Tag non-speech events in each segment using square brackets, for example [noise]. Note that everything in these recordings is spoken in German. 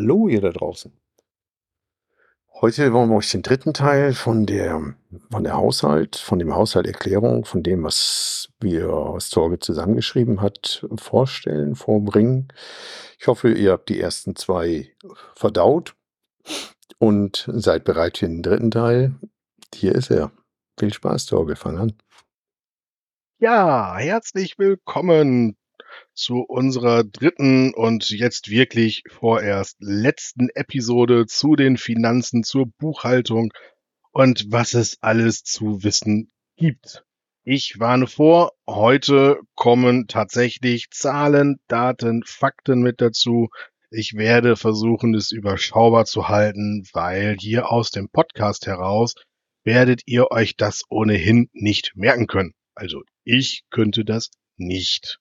Hallo ihr da draußen. Heute wollen wir euch den dritten Teil von der, von der Haushalt, von dem Haushalterklärung, von dem, was wir, was Torge zusammengeschrieben hat, vorstellen, vorbringen. Ich hoffe, ihr habt die ersten zwei verdaut und seid bereit für den dritten Teil. Hier ist er. Viel Spaß, Torge, fang an. Ja, herzlich willkommen zu unserer dritten und jetzt wirklich vorerst letzten Episode zu den Finanzen, zur Buchhaltung und was es alles zu wissen gibt. Ich warne vor, heute kommen tatsächlich Zahlen, Daten, Fakten mit dazu. Ich werde versuchen, es überschaubar zu halten, weil hier aus dem Podcast heraus werdet ihr euch das ohnehin nicht merken können. Also ich könnte das nicht.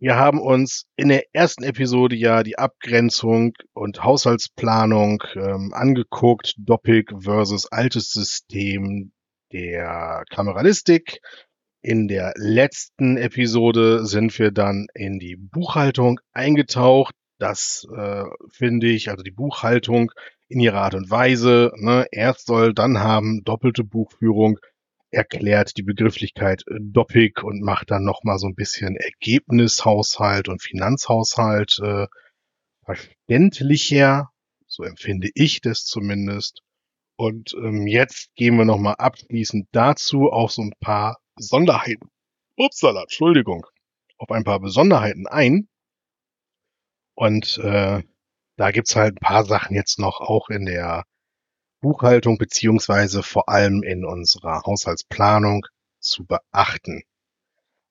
Wir haben uns in der ersten Episode ja die Abgrenzung und Haushaltsplanung ähm, angeguckt, Doppik versus altes System der Kameralistik. In der letzten Episode sind wir dann in die Buchhaltung eingetaucht. Das äh, finde ich, also die Buchhaltung in ihrer Art und Weise. Ne? Erst soll, dann haben, doppelte Buchführung erklärt die Begrifflichkeit äh, Doppik und macht dann nochmal so ein bisschen Ergebnishaushalt und Finanzhaushalt äh, verständlicher. So empfinde ich das zumindest. Und ähm, jetzt gehen wir nochmal abschließend dazu auf so ein paar Besonderheiten. Upsala, Entschuldigung. Auf ein paar Besonderheiten ein. Und äh, da gibt's halt ein paar Sachen jetzt noch auch in der Buchhaltung beziehungsweise vor allem in unserer Haushaltsplanung zu beachten.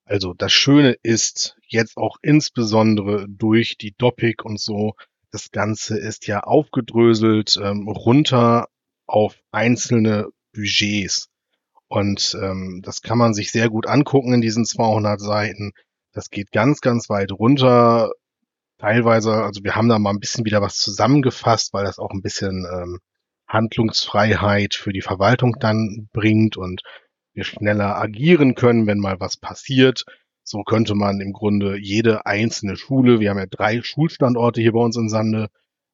Also das Schöne ist jetzt auch insbesondere durch die Doppik und so, das Ganze ist ja aufgedröselt ähm, runter auf einzelne Budgets. Und ähm, das kann man sich sehr gut angucken in diesen 200 Seiten. Das geht ganz, ganz weit runter. Teilweise, also wir haben da mal ein bisschen wieder was zusammengefasst, weil das auch ein bisschen ähm, Handlungsfreiheit für die Verwaltung dann bringt und wir schneller agieren können, wenn mal was passiert. So könnte man im Grunde jede einzelne Schule, wir haben ja drei Schulstandorte hier bei uns in Sande,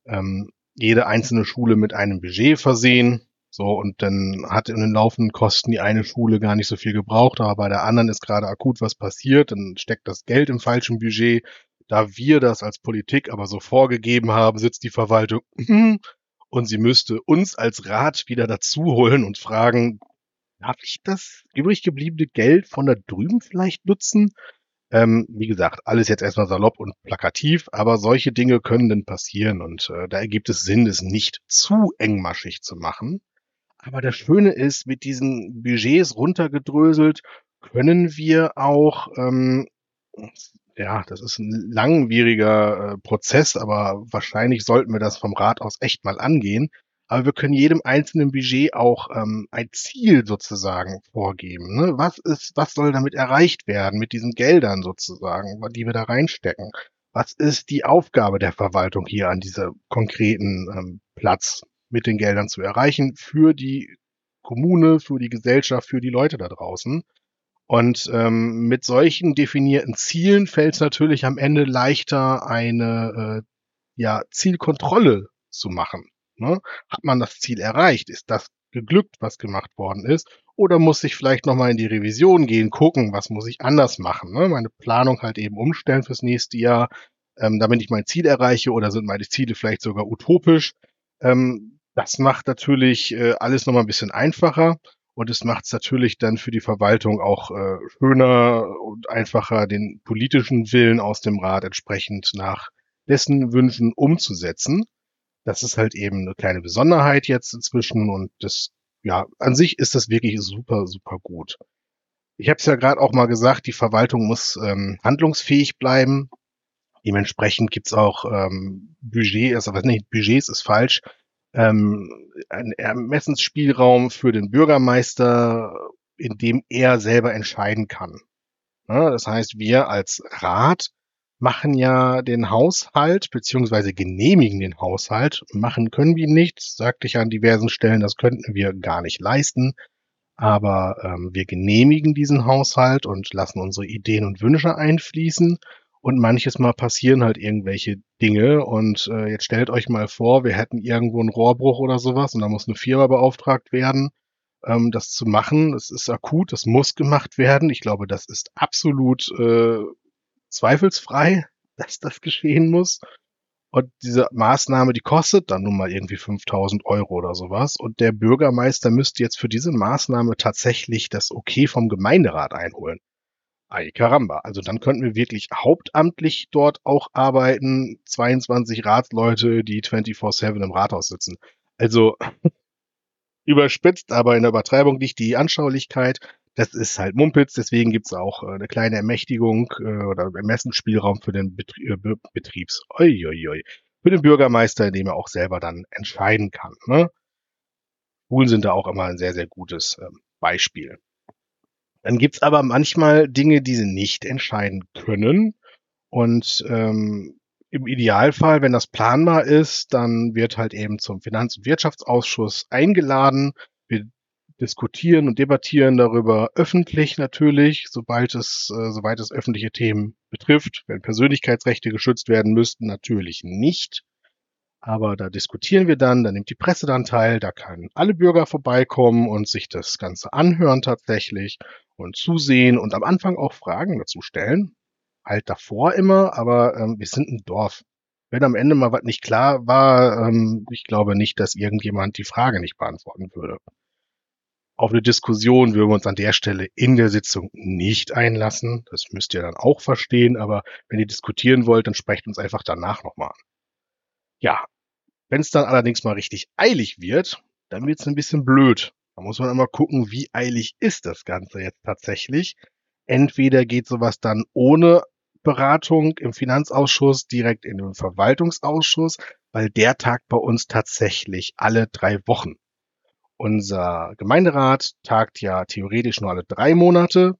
ähm, jede einzelne Schule mit einem Budget versehen. So, und dann hat in den laufenden Kosten die eine Schule gar nicht so viel gebraucht, aber bei der anderen ist gerade akut was passiert, dann steckt das Geld im falschen Budget. Da wir das als Politik aber so vorgegeben haben, sitzt die Verwaltung, und sie müsste uns als Rat wieder dazu holen und fragen, darf ich das übrig gebliebene Geld von da drüben vielleicht nutzen? Ähm, wie gesagt, alles jetzt erstmal salopp und plakativ, aber solche Dinge können denn passieren und äh, da ergibt es Sinn, es nicht zu engmaschig zu machen. Aber das Schöne ist, mit diesen Budgets runtergedröselt können wir auch ähm, ja, das ist ein langwieriger äh, Prozess, aber wahrscheinlich sollten wir das vom Rat aus echt mal angehen. Aber wir können jedem einzelnen Budget auch ähm, ein Ziel sozusagen vorgeben. Ne? Was ist, was soll damit erreicht werden mit diesen Geldern sozusagen, die wir da reinstecken? Was ist die Aufgabe der Verwaltung hier an diesem konkreten ähm, Platz mit den Geldern zu erreichen für die Kommune, für die Gesellschaft, für die Leute da draußen? Und ähm, mit solchen definierten Zielen fällt es natürlich am Ende leichter, eine äh, ja, Zielkontrolle zu machen. Ne? Hat man das Ziel erreicht? Ist das geglückt, was gemacht worden ist? Oder muss ich vielleicht nochmal in die Revision gehen, gucken, was muss ich anders machen? Ne? Meine Planung halt eben umstellen fürs nächste Jahr, ähm, damit ich mein Ziel erreiche oder sind meine Ziele vielleicht sogar utopisch? Ähm, das macht natürlich äh, alles nochmal ein bisschen einfacher. Und es macht es natürlich dann für die Verwaltung auch äh, schöner und einfacher, den politischen Willen aus dem Rat entsprechend nach dessen Wünschen umzusetzen. Das ist halt eben eine kleine Besonderheit jetzt inzwischen und das, ja, an sich ist das wirklich super, super gut. Ich habe es ja gerade auch mal gesagt, die Verwaltung muss ähm, handlungsfähig bleiben. Dementsprechend gibt's auch ähm, Budget, also was nicht, Budgets ist falsch, ähm, ein Ermessensspielraum für den Bürgermeister, in dem er selber entscheiden kann. Ja, das heißt, wir als Rat machen ja den Haushalt beziehungsweise genehmigen den Haushalt. Machen können wir nicht, sagte ich an diversen Stellen, das könnten wir gar nicht leisten. Aber ähm, wir genehmigen diesen Haushalt und lassen unsere Ideen und Wünsche einfließen. Und manches Mal passieren halt irgendwelche Dinge. Und äh, jetzt stellt euch mal vor, wir hätten irgendwo einen Rohrbruch oder sowas und da muss eine Firma beauftragt werden, ähm, das zu machen. Das ist akut, das muss gemacht werden. Ich glaube, das ist absolut äh, zweifelsfrei, [laughs] dass das geschehen muss. Und diese Maßnahme, die kostet dann nun mal irgendwie 5000 Euro oder sowas. Und der Bürgermeister müsste jetzt für diese Maßnahme tatsächlich das Okay vom Gemeinderat einholen. Ay caramba. Also dann könnten wir wirklich hauptamtlich dort auch arbeiten. 22 Ratsleute, die 24-7 im Rathaus sitzen. Also [laughs] überspitzt, aber in der Übertreibung liegt die Anschaulichkeit. Das ist halt Mumpitz, deswegen gibt's auch äh, eine kleine Ermächtigung äh, oder Ermessensspielraum für den Betrie äh, Be Betriebs. Oi, oi, oi. Für den Bürgermeister, in dem er auch selber dann entscheiden kann. Ne? Schulen sind da auch immer ein sehr, sehr gutes äh, Beispiel. Dann gibt's aber manchmal Dinge, die sie nicht entscheiden können. Und ähm, im Idealfall, wenn das planbar ist, dann wird halt eben zum Finanz- und Wirtschaftsausschuss eingeladen. Wir diskutieren und debattieren darüber öffentlich natürlich, sobald es, äh, soweit es öffentliche Themen betrifft. Wenn Persönlichkeitsrechte geschützt werden müssten, natürlich nicht. Aber da diskutieren wir dann, da nimmt die Presse dann teil, da können alle Bürger vorbeikommen und sich das Ganze anhören tatsächlich und zusehen und am Anfang auch Fragen dazu stellen. Halt davor immer, aber ähm, wir sind ein Dorf. Wenn am Ende mal was nicht klar war, ähm, ich glaube nicht, dass irgendjemand die Frage nicht beantworten würde. Auf eine Diskussion würden wir uns an der Stelle in der Sitzung nicht einlassen. Das müsst ihr dann auch verstehen, aber wenn ihr diskutieren wollt, dann sprecht uns einfach danach nochmal an. Ja, wenn es dann allerdings mal richtig eilig wird, dann wird es ein bisschen blöd. Da muss man immer gucken, wie eilig ist das Ganze jetzt tatsächlich. Entweder geht sowas dann ohne Beratung im Finanzausschuss direkt in den Verwaltungsausschuss, weil der tagt bei uns tatsächlich alle drei Wochen. Unser Gemeinderat tagt ja theoretisch nur alle drei Monate.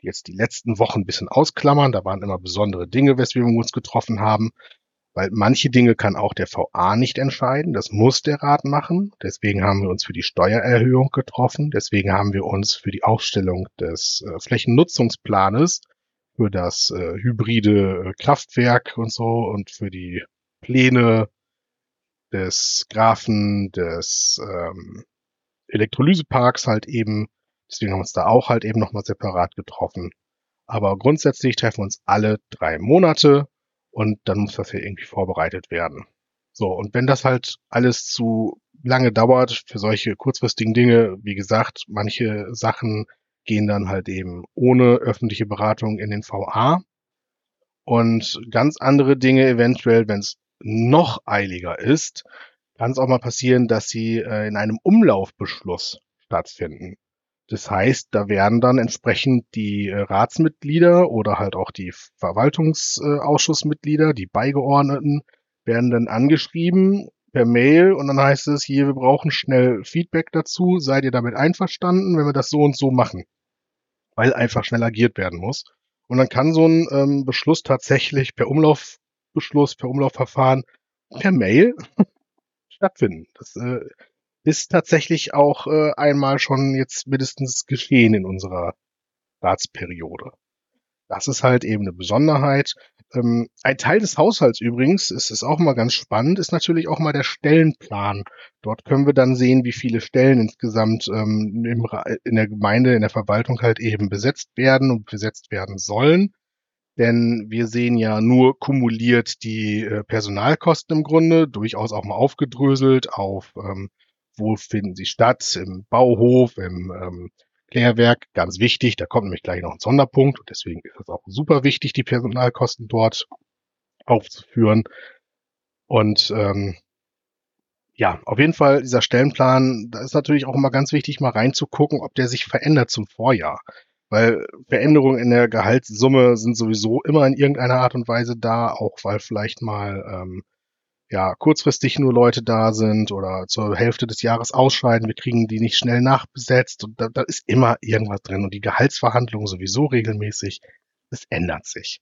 Jetzt die letzten Wochen ein bisschen ausklammern, da waren immer besondere Dinge, weswegen wir uns getroffen haben. Weil manche Dinge kann auch der VA nicht entscheiden. Das muss der Rat machen. Deswegen haben wir uns für die Steuererhöhung getroffen. Deswegen haben wir uns für die Aufstellung des äh, Flächennutzungsplanes für das äh, hybride äh, Kraftwerk und so und für die Pläne des Graphen des ähm, Elektrolyseparks halt eben. Deswegen haben wir uns da auch halt eben nochmal separat getroffen. Aber grundsätzlich treffen wir uns alle drei Monate und dann muss das ja irgendwie vorbereitet werden. So, und wenn das halt alles zu lange dauert für solche kurzfristigen Dinge, wie gesagt, manche Sachen gehen dann halt eben ohne öffentliche Beratung in den VA und ganz andere Dinge eventuell, wenn es noch eiliger ist, kann es auch mal passieren, dass sie äh, in einem Umlaufbeschluss stattfinden. Das heißt, da werden dann entsprechend die äh, Ratsmitglieder oder halt auch die Verwaltungsausschussmitglieder, die Beigeordneten, werden dann angeschrieben per Mail und dann heißt es hier, wir brauchen schnell Feedback dazu. Seid ihr damit einverstanden, wenn wir das so und so machen? Weil einfach schnell agiert werden muss. Und dann kann so ein ähm, Beschluss tatsächlich per Umlaufbeschluss, per Umlaufverfahren, per Mail [laughs] stattfinden. Das äh, ist tatsächlich auch äh, einmal schon jetzt mindestens geschehen in unserer Ratsperiode. Das ist halt eben eine Besonderheit. Ähm, ein Teil des Haushalts übrigens, ist es auch mal ganz spannend, ist natürlich auch mal der Stellenplan. Dort können wir dann sehen, wie viele Stellen insgesamt ähm, im, in der Gemeinde, in der Verwaltung halt eben besetzt werden und besetzt werden sollen. Denn wir sehen ja nur kumuliert die äh, Personalkosten im Grunde, durchaus auch mal aufgedröselt auf ähm, wo finden sie statt? Im Bauhof, im ähm, Klärwerk, ganz wichtig. Da kommt nämlich gleich noch ein Sonderpunkt und deswegen ist es auch super wichtig, die Personalkosten dort aufzuführen. Und ähm, ja, auf jeden Fall dieser Stellenplan, da ist natürlich auch immer ganz wichtig, mal reinzugucken, ob der sich verändert zum Vorjahr. Weil Veränderungen in der Gehaltssumme sind sowieso immer in irgendeiner Art und Weise da, auch weil vielleicht mal ähm, ja, kurzfristig nur Leute da sind oder zur Hälfte des Jahres ausscheiden, wir kriegen die nicht schnell nachbesetzt und da, da ist immer irgendwas drin und die Gehaltsverhandlungen sowieso regelmäßig. Es ändert sich.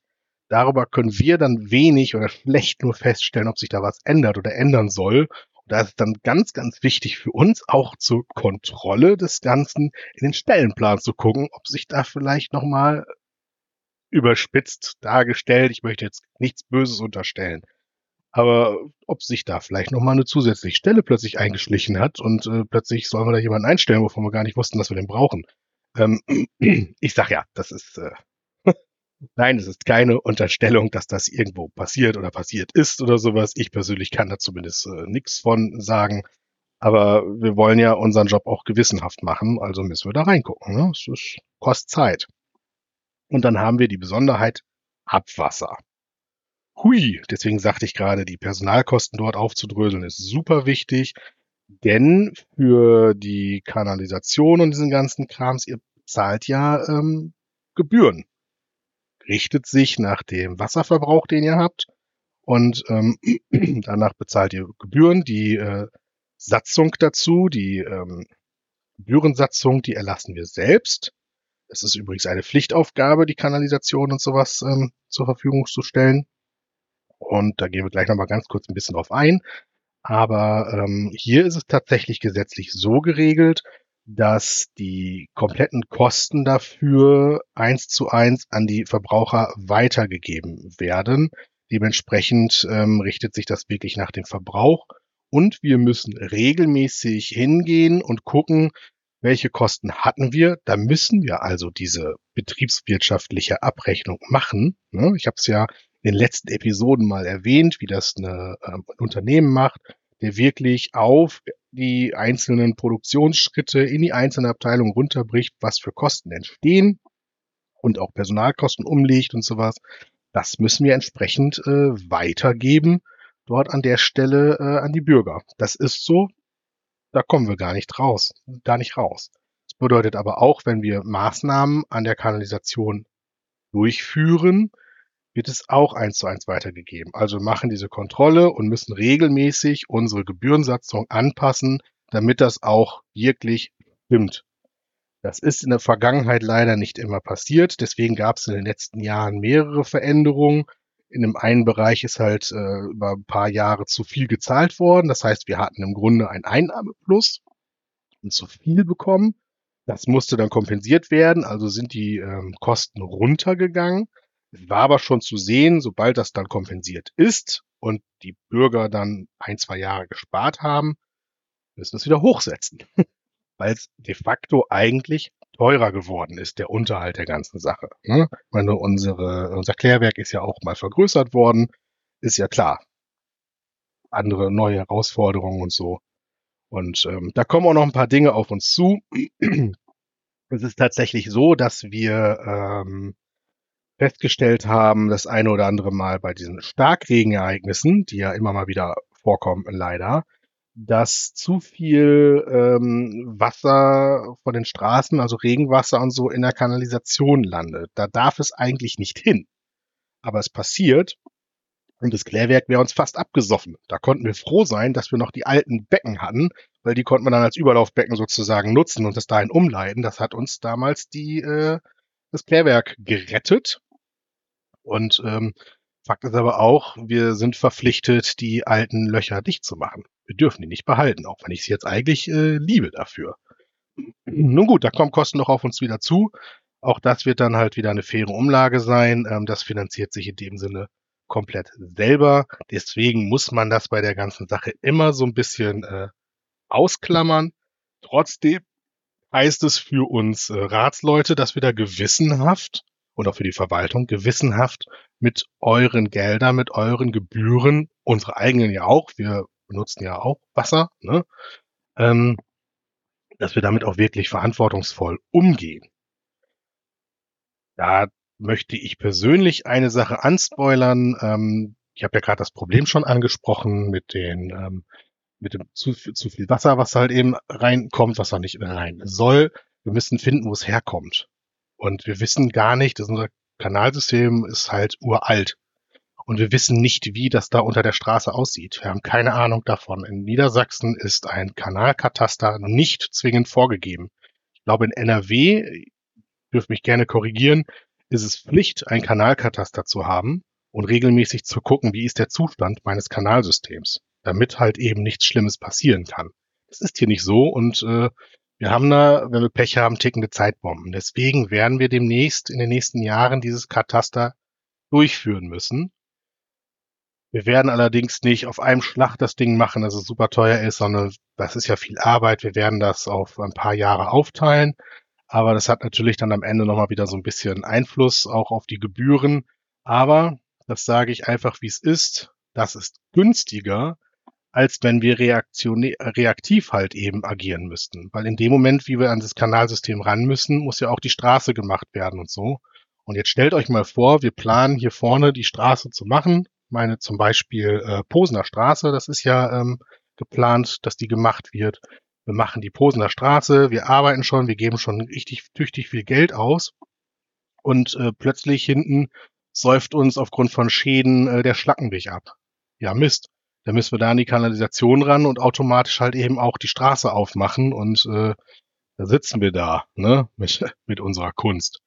Darüber können wir dann wenig oder schlecht nur feststellen, ob sich da was ändert oder ändern soll. Und da ist dann ganz, ganz wichtig für uns auch zur Kontrolle des Ganzen in den Stellenplan zu gucken, ob sich da vielleicht nochmal überspitzt dargestellt. Ich möchte jetzt nichts Böses unterstellen. Aber ob sich da vielleicht nochmal eine zusätzliche Stelle plötzlich eingeschlichen hat und äh, plötzlich sollen wir da jemanden einstellen, wovon wir gar nicht wussten, dass wir den brauchen. Ähm, [clears throat] ich sag ja, das ist äh, [laughs] Nein, es ist keine Unterstellung, dass das irgendwo passiert oder passiert ist oder sowas. Ich persönlich kann da zumindest äh, nichts von sagen. Aber wir wollen ja unseren Job auch gewissenhaft machen, also müssen wir da reingucken. Ne? Es ist, kostet Zeit. Und dann haben wir die Besonderheit Abwasser. Hui, deswegen sagte ich gerade, die Personalkosten dort aufzudröseln ist super wichtig, denn für die Kanalisation und diesen ganzen Krams, ihr zahlt ja ähm, Gebühren richtet sich nach dem Wasserverbrauch, den ihr habt. Und ähm, [clears throat] danach bezahlt ihr Gebühren. Die äh, Satzung dazu, die ähm, Gebührensatzung, die erlassen wir selbst. Es ist übrigens eine Pflichtaufgabe, die Kanalisation und sowas ähm, zur Verfügung zu stellen. Und da gehen wir gleich nochmal ganz kurz ein bisschen drauf ein. Aber ähm, hier ist es tatsächlich gesetzlich so geregelt, dass die kompletten Kosten dafür eins zu eins an die Verbraucher weitergegeben werden. Dementsprechend ähm, richtet sich das wirklich nach dem Verbrauch und wir müssen regelmäßig hingehen und gucken, welche Kosten hatten wir. Da müssen wir also diese betriebswirtschaftliche Abrechnung machen. Ne? Ich habe es ja den letzten Episoden mal erwähnt, wie das eine, äh, ein Unternehmen macht der wirklich auf die einzelnen Produktionsschritte in die einzelnen Abteilungen runterbricht, was für Kosten entstehen und auch Personalkosten umlegt und sowas. Das müssen wir entsprechend äh, weitergeben dort an der Stelle äh, an die Bürger. Das ist so, da kommen wir gar nicht raus, gar nicht raus. Das bedeutet aber auch, wenn wir Maßnahmen an der Kanalisation durchführen, wird es auch eins zu eins weitergegeben. Also machen diese Kontrolle und müssen regelmäßig unsere Gebührensatzung anpassen, damit das auch wirklich stimmt. Das ist in der Vergangenheit leider nicht immer passiert. Deswegen gab es in den letzten Jahren mehrere Veränderungen. In dem einen Bereich ist halt äh, über ein paar Jahre zu viel gezahlt worden. Das heißt, wir hatten im Grunde ein Einnahmeplus und zu viel bekommen. Das musste dann kompensiert werden. Also sind die ähm, Kosten runtergegangen. Es war aber schon zu sehen, sobald das dann kompensiert ist und die Bürger dann ein, zwei Jahre gespart haben, müssen es wieder hochsetzen. [laughs] Weil es de facto eigentlich teurer geworden ist, der Unterhalt der ganzen Sache. Ne? Ich meine, unsere, unser Klärwerk ist ja auch mal vergrößert worden, ist ja klar. Andere neue Herausforderungen und so. Und ähm, da kommen auch noch ein paar Dinge auf uns zu. [clears throat] es ist tatsächlich so, dass wir ähm, festgestellt haben, das eine oder andere Mal bei diesen Starkregenereignissen, die ja immer mal wieder vorkommen, leider, dass zu viel ähm, Wasser von den Straßen, also Regenwasser und so, in der Kanalisation landet. Da darf es eigentlich nicht hin. Aber es passiert und das Klärwerk wäre uns fast abgesoffen. Da konnten wir froh sein, dass wir noch die alten Becken hatten, weil die konnten wir dann als Überlaufbecken sozusagen nutzen und das dahin umleiten. Das hat uns damals die äh, das Klärwerk gerettet und ähm, Fakt ist aber auch, wir sind verpflichtet, die alten Löcher dicht zu machen. Wir dürfen die nicht behalten, auch wenn ich sie jetzt eigentlich äh, liebe dafür. Nun gut, da kommen Kosten noch auf uns wieder zu. Auch das wird dann halt wieder eine faire Umlage sein. Ähm, das finanziert sich in dem Sinne komplett selber. Deswegen muss man das bei der ganzen Sache immer so ein bisschen äh, ausklammern. Trotzdem heißt es für uns äh, Ratsleute, dass wir da gewissenhaft und auch für die Verwaltung gewissenhaft mit euren Geldern, mit euren Gebühren, unsere eigenen ja auch, wir benutzen ja auch Wasser, ne? ähm, dass wir damit auch wirklich verantwortungsvoll umgehen. Da möchte ich persönlich eine Sache anspoilern. Ähm, ich habe ja gerade das Problem schon angesprochen mit den ähm, mit dem zu, zu viel Wasser, was halt eben reinkommt, was auch nicht rein soll. Wir müssen finden, wo es herkommt. Und wir wissen gar nicht, dass unser Kanalsystem ist halt uralt. Und wir wissen nicht, wie das da unter der Straße aussieht. Wir haben keine Ahnung davon. In Niedersachsen ist ein Kanalkataster nicht zwingend vorgegeben. Ich glaube, in NRW, dürft mich gerne korrigieren, ist es Pflicht, ein Kanalkataster zu haben und regelmäßig zu gucken, wie ist der Zustand meines Kanalsystems, damit halt eben nichts Schlimmes passieren kann. Das ist hier nicht so und äh, Wir haben da, wenn wir Pech haben, tickende Zeitbomben. Deswegen werden wir demnächst in den nächsten Jahren dieses Kataster durchführen müssen. Wir werden allerdings nicht auf einem Schlag das Ding machen, dass es super teuer ist, sondern das ist ja viel Arbeit. Wir werden das auf ein paar Jahre aufteilen. Aber das hat natürlich dann am Ende nochmal wieder so ein bisschen Einfluss auch auf die Gebühren. Aber das sage ich einfach, wie es ist. Das ist günstiger, als wenn wir reaktiv halt eben agieren müssten. Weil in dem Moment, wie wir an das Kanalsystem ran müssen, muss ja auch die Straße gemacht werden und so. Und jetzt stellt euch mal vor, wir planen hier vorne die Straße zu machen. Meine zum Beispiel äh, Posener Straße, das ist ja ähm, geplant, dass die gemacht wird. Wir machen die Posener Straße, wir arbeiten schon, wir geben schon richtig tüchtig viel Geld aus. Und äh, plötzlich hinten säuft uns aufgrund von Schäden äh, der Schlackenweg ab. Ja, Mist. Da müssen wir da an die Kanalisation ran und automatisch halt eben auch die Straße aufmachen und äh, da sitzen wir da, ne, mit, [laughs] mit unserer Kunst.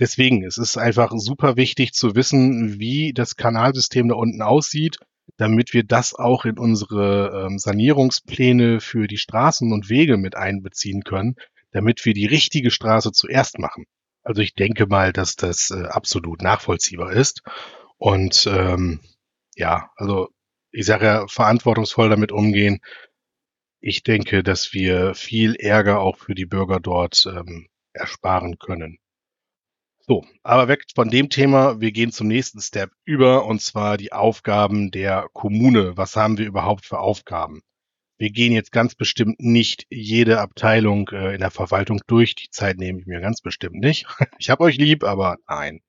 Deswegen, es ist einfach super wichtig zu wissen, wie das Kanalsystem da unten aussieht, damit wir das auch in unsere ähm, Sanierungspläne für die Straßen und Wege mit einbeziehen können, damit wir die richtige Straße zuerst machen. Also ich denke mal, dass das äh, absolut nachvollziehbar ist. Und ähm, ja, also ich sage ja, verantwortungsvoll damit umgehen. Ich denke, dass wir viel Ärger auch für die Bürger dort ähm, ersparen können. So, aber weg von dem Thema. Wir gehen zum nächsten Step über, und zwar die Aufgaben der Kommune. Was haben wir überhaupt für Aufgaben? Wir gehen jetzt ganz bestimmt nicht jede Abteilung äh, in der Verwaltung durch. Die Zeit nehme ich mir ganz bestimmt nicht. [laughs] Ich habe euch lieb, aber nein.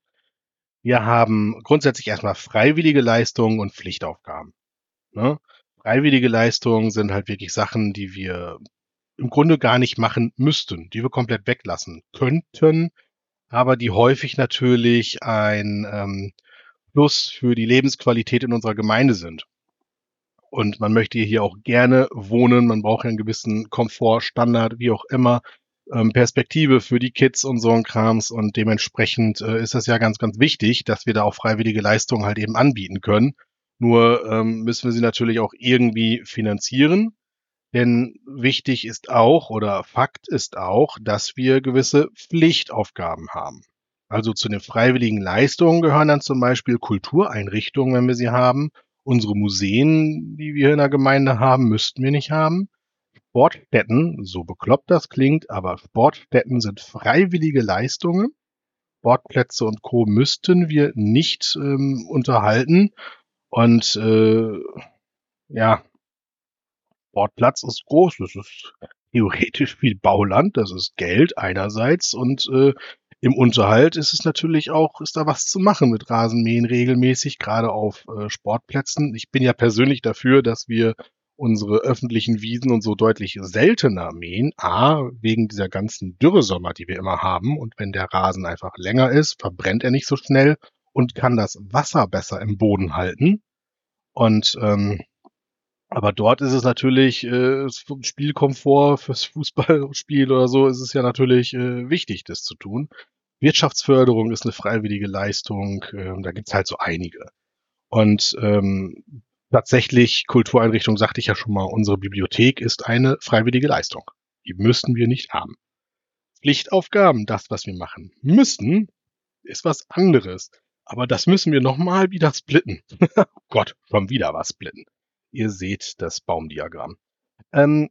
Wir haben grundsätzlich erstmal freiwillige Leistungen und Pflichtaufgaben. Ne? Freiwillige Leistungen sind halt wirklich Sachen, die wir im Grunde gar nicht machen müssten, die wir komplett weglassen könnten, aber die häufig natürlich ein ähm, Plus für die Lebensqualität in unserer Gemeinde sind. Und man möchte hier auch gerne wohnen, man braucht einen gewissen Komfort, Standard, wie auch immer, ähm, Perspektive für die Kids und so ein Krams. Und dementsprechend äh, ist das ja ganz, ganz wichtig, dass wir da auch freiwillige Leistungen halt eben anbieten können. Nur ähm, müssen wir sie natürlich auch irgendwie finanzieren. Denn wichtig ist auch oder Fakt ist auch, dass wir gewisse Pflichtaufgaben haben. Also zu den freiwilligen Leistungen gehören dann zum Beispiel Kultureinrichtungen, wenn wir sie haben. Unsere Museen, die wir in der Gemeinde haben, müssten wir nicht haben. Sportstätten, so bekloppt das klingt, aber Sportstätten sind freiwillige Leistungen. Sportplätze und Co. müssten wir nicht ähm, unterhalten. Und äh, ja, Sportplatz ist groß, das ist theoretisch viel Bauland, das ist Geld einerseits und äh, im Unterhalt ist es natürlich auch, ist da was zu machen mit Rasenmähen regelmäßig, gerade auf äh, Sportplätzen. Ich bin ja persönlich dafür, dass wir unsere öffentlichen Wiesen und so deutlich seltener mähen. A, wegen dieser ganzen Dürresommer, die wir immer haben. Und wenn der Rasen einfach länger ist, verbrennt er nicht so schnell und kann das Wasser besser im Boden halten. Und ähm, aber dort ist es natürlich äh, Spielkomfort fürs Fußballspiel oder so ist es ja natürlich äh, wichtig, das zu tun. Wirtschaftsförderung ist eine freiwillige Leistung, äh, da gibt's halt so einige. Und ähm, tatsächlich, Kultureinrichtung sagte ich ja schon mal, unsere Bibliothek ist eine freiwillige Leistung. Die müssten wir nicht haben. Pflichtaufgaben, das, was wir machen müssen, ist was anderes. Aber das müssen wir nochmal wieder splitten. [laughs] Gott, schon wieder was splitten. Ihr seht das Baumdiagramm. Ähm,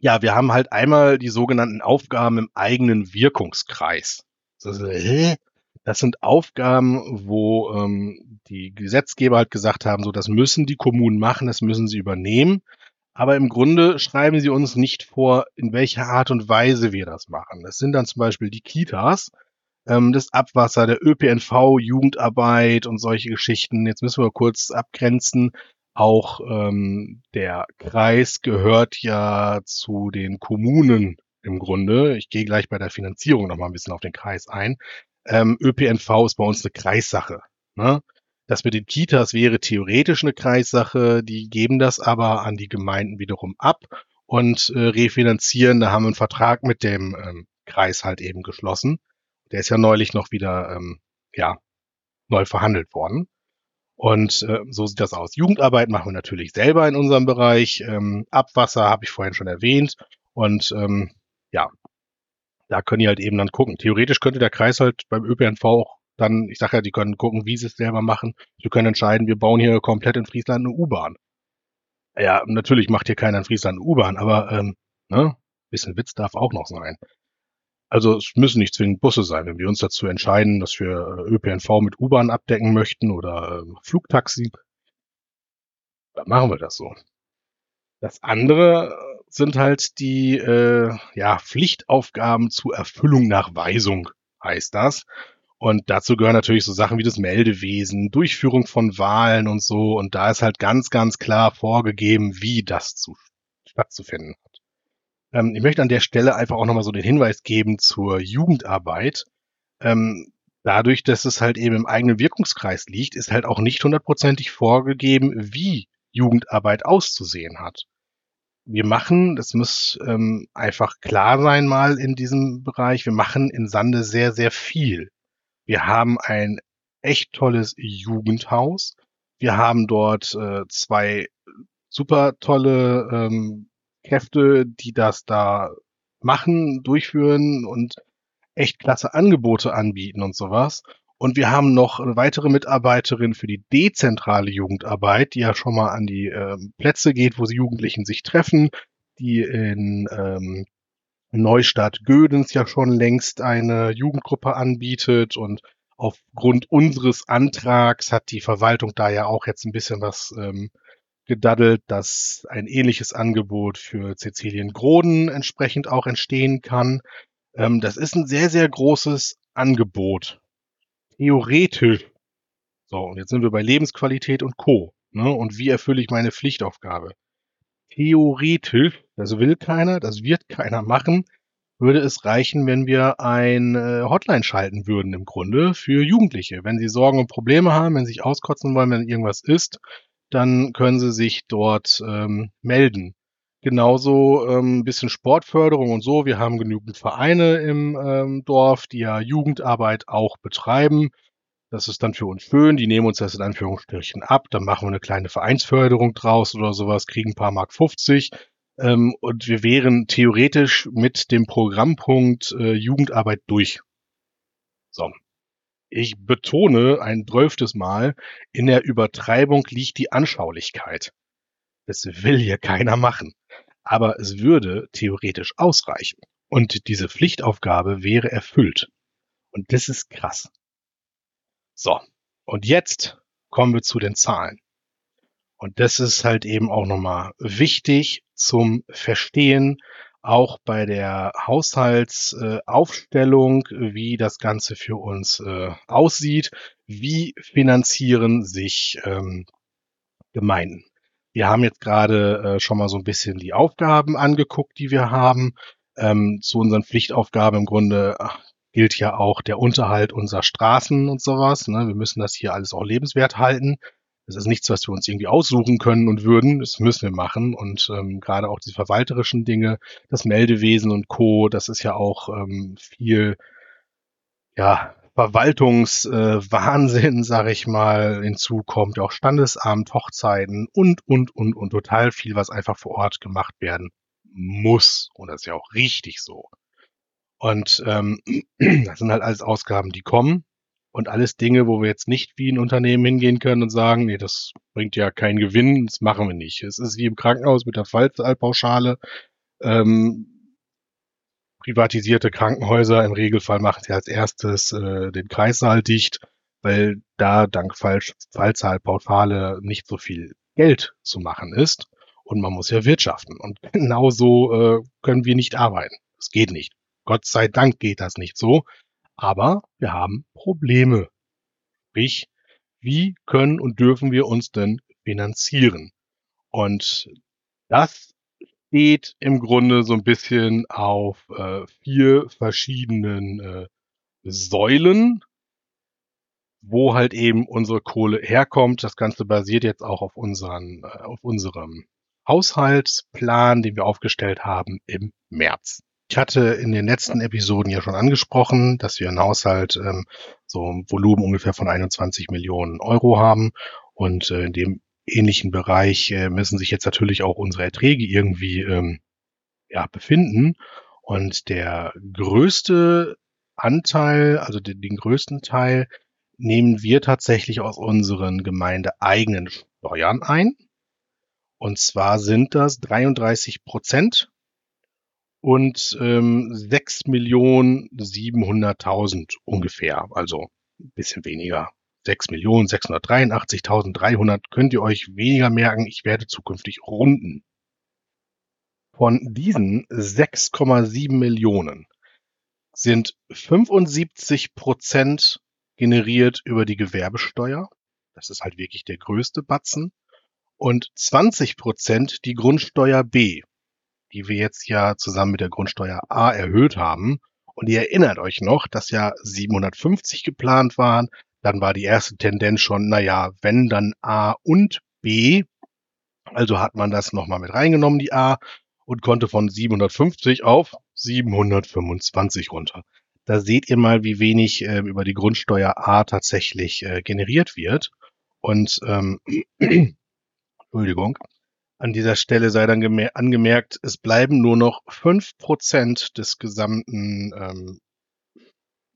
ja, wir haben halt einmal die sogenannten Aufgaben im eigenen Wirkungskreis. Das, das sind Aufgaben, wo ähm, die Gesetzgeber halt gesagt haben, so das müssen die Kommunen machen, das müssen sie übernehmen. Aber im Grunde schreiben sie uns nicht vor, in welcher Art und Weise wir das machen. Das sind dann zum Beispiel die Kitas, ähm, das Abwasser, der ÖPNV, Jugendarbeit und solche Geschichten. Jetzt müssen wir kurz abgrenzen. Auch ähm, der Kreis gehört ja zu den Kommunen im Grunde. Ich gehe gleich bei der Finanzierung noch mal ein bisschen auf den Kreis ein. Ähm, ÖPNV ist bei uns eine Kreissache. Ne? Das mit den Kitas wäre theoretisch eine Kreissache. Die geben das aber an die Gemeinden wiederum ab und äh, refinanzieren. Da haben wir einen Vertrag mit dem ähm, Kreis halt eben geschlossen. Der ist ja neulich noch wieder ähm, ja neu verhandelt worden. Und äh, so sieht das aus. Jugendarbeit machen wir natürlich selber in unserem Bereich. Ähm, Abwasser habe ich vorhin schon erwähnt. Und ähm, ja, da können die halt eben dann gucken. Theoretisch könnte der Kreis halt beim ÖPNV auch dann, ich sage ja, die können gucken, wie sie es selber machen. Sie können entscheiden, wir bauen hier komplett in Friesland eine U-Bahn. Ja, natürlich macht hier keiner in Friesland eine U-Bahn, aber ähm, ne, bisschen Witz darf auch noch sein. Also es müssen nicht zwingend Busse sein. Wenn wir uns dazu entscheiden, dass wir äh, ÖPNV mit U-Bahn abdecken möchten oder äh, Flugtaxi, dann machen wir das so. Das andere sind halt die äh, ja, Pflichtaufgaben zur Erfüllung nach Weisung, heißt das. Und dazu gehören natürlich so Sachen wie das Meldewesen, Durchführung von Wahlen und so. Und da ist halt ganz, ganz klar vorgegeben, wie das zu, stattzufinden hat. Ähm, ich möchte an der Stelle einfach auch nochmal so den Hinweis geben zur Jugendarbeit. Ähm, dadurch, dass es halt eben im eigenen Wirkungskreis liegt, ist halt auch nicht hundertprozentig vorgegeben, wie Jugendarbeit auszusehen hat. Wir machen, das muss ähm, einfach klar sein mal in diesem Bereich, wir machen in Sande sehr, sehr viel. Wir haben ein echt tolles Jugendhaus. Wir haben dort äh, zwei super tolle ähm, Kräfte, die das da machen, durchführen und echt klasse Angebote anbieten und sowas. Und wir haben noch eine weitere Mitarbeiterin für die dezentrale Jugendarbeit, die ja schon mal an die äh, Plätze geht, wo sie Jugendlichen sich treffen, die in ähm, Neustadt Gödens ja schon längst eine Jugendgruppe anbietet und aufgrund unseres Antrags hat die Verwaltung da ja auch jetzt ein bisschen was ähm, gedaddelt, dass ein ähnliches Angebot für Cecilien Groden entsprechend auch entstehen kann. Ähm, das ist ein sehr, sehr großes Angebot. Theoretisch. So, und jetzt sind wir bei Lebensqualität und Co. Ne? Und wie erfülle ich meine Pflichtaufgabe? Theoretisch, das will keiner, das wird keiner machen, würde es reichen, wenn wir ein äh, Hotline schalten würden im Grunde für Jugendliche. Wenn sie Sorgen und Probleme haben, wenn sie sich auskotzen wollen, wenn irgendwas ist, dann können Sie sich dort ähm, melden. Genauso ähm, bisschen Sportförderung und so. Wir haben genügend Vereine im ähm, Dorf, die ja Jugendarbeit auch betreiben. Das ist dann für uns schön. Die nehmen uns das in Anführungsstrichen ab. Dann machen wir eine kleine Vereinsförderung draus oder sowas, kriegen ein paar Mark 50. Ähm, und wir wären theoretisch mit dem Programmpunkt äh, Jugendarbeit durch. So, ich betone ein zwölftes Mal, in der Übertreibung liegt die Anschaulichkeit. Das will hier keiner machen. Aber es würde theoretisch ausreichen. Und diese Pflichtaufgabe wäre erfüllt. Und das ist krass. So. Und jetzt kommen wir zu den Zahlen. Und das ist halt eben auch nochmal wichtig zum Verstehen, auch bei der Haushaltsaufstellung, wie das Ganze für uns äh, aussieht. Wie finanzieren sich ähm, Gemeinden? Wir haben jetzt gerade äh, schon mal so ein bisschen die Aufgaben angeguckt, die wir haben. Ähm, zu unseren Pflichtaufgaben im Grunde gilt ja auch der Unterhalt unserer Straßen und sowas. Ne? Wir müssen das hier alles auch lebenswert halten. Das ist nichts, was wir uns irgendwie aussuchen können und würden. Das müssen wir machen. Und ähm, gerade auch die verwalterischen Dinge, das Meldewesen und Co., das ist ja auch ähm, viel, ja, Verwaltungswahnsinn, äh, [laughs] sag ich mal, hinzukommt, auch Standesamt, Hochzeiten und, und, und, und total viel, was einfach vor Ort gemacht werden muss. Und das ist ja auch richtig so. Und ähm, [clears throat] das sind halt alles Ausgaben, die kommen. Und alles Dinge, wo wir jetzt nicht wie ein Unternehmen hingehen können und sagen, nee, das bringt ja keinen Gewinn, das machen wir nicht. Es ist wie im Krankenhaus mit der Fallzahlpauschale. Ähm, privatisierte Krankenhäuser im Regelfall machen sie als erstes äh, den Kreissaal dicht, weil da dank Fall Fallzahlpauschale nicht so viel Geld zu machen ist. Und man muss ja wirtschaften. Und [laughs] genauso äh, können wir nicht arbeiten. Es geht nicht. Gott sei Dank geht das nicht so. Aber wir haben Probleme. Sprich, wie können und dürfen wir uns denn finanzieren? Und das steht im Grunde so ein bisschen auf äh, vier verschiedenen äh, Säulen, wo halt eben unsere Kohle herkommt. Das Ganze basiert jetzt auch auf, unseren, äh, auf unserem Haushaltsplan, den wir aufgestellt haben im März. Ich hatte in den letzten Episoden ja schon angesprochen, dass wir einen Haushalt ähm, so ein Volumen ungefähr von 21 Millionen Euro haben. Und äh, in dem ähnlichen Bereich äh, müssen sich jetzt natürlich auch unsere Erträge irgendwie ähm, ja, befinden. Und der größte Anteil, also den, den größten Teil, nehmen wir tatsächlich aus unseren gemeindeeigenen Steuern ein. Und zwar sind das 33 Prozent und ähm, 6 Millionen 700.000 ungefähr, also ein bisschen weniger. 6 Millionen 683.300 könnt ihr euch weniger merken. Ich werde zukünftig runden. Von diesen 6,7 Millionen sind 75 Prozent generiert über die Gewerbesteuer. Das ist halt wirklich der größte Batzen. Und 20 Prozent die Grundsteuer B die wir jetzt ja zusammen mit der Grundsteuer A erhöht haben. Und ihr erinnert euch noch, dass ja 750 geplant waren. Dann war die erste Tendenz schon, naja, wenn dann A und B. Also hat man das nochmal mit reingenommen, die A, und konnte von 750 auf 725 runter. Da seht ihr mal, wie wenig äh, über die Grundsteuer A tatsächlich äh, generiert wird. Und ähm, [clears throat] Entschuldigung, an dieser Stelle sei dann angemerkt, es bleiben nur noch fünf Prozent des gesamten ähm,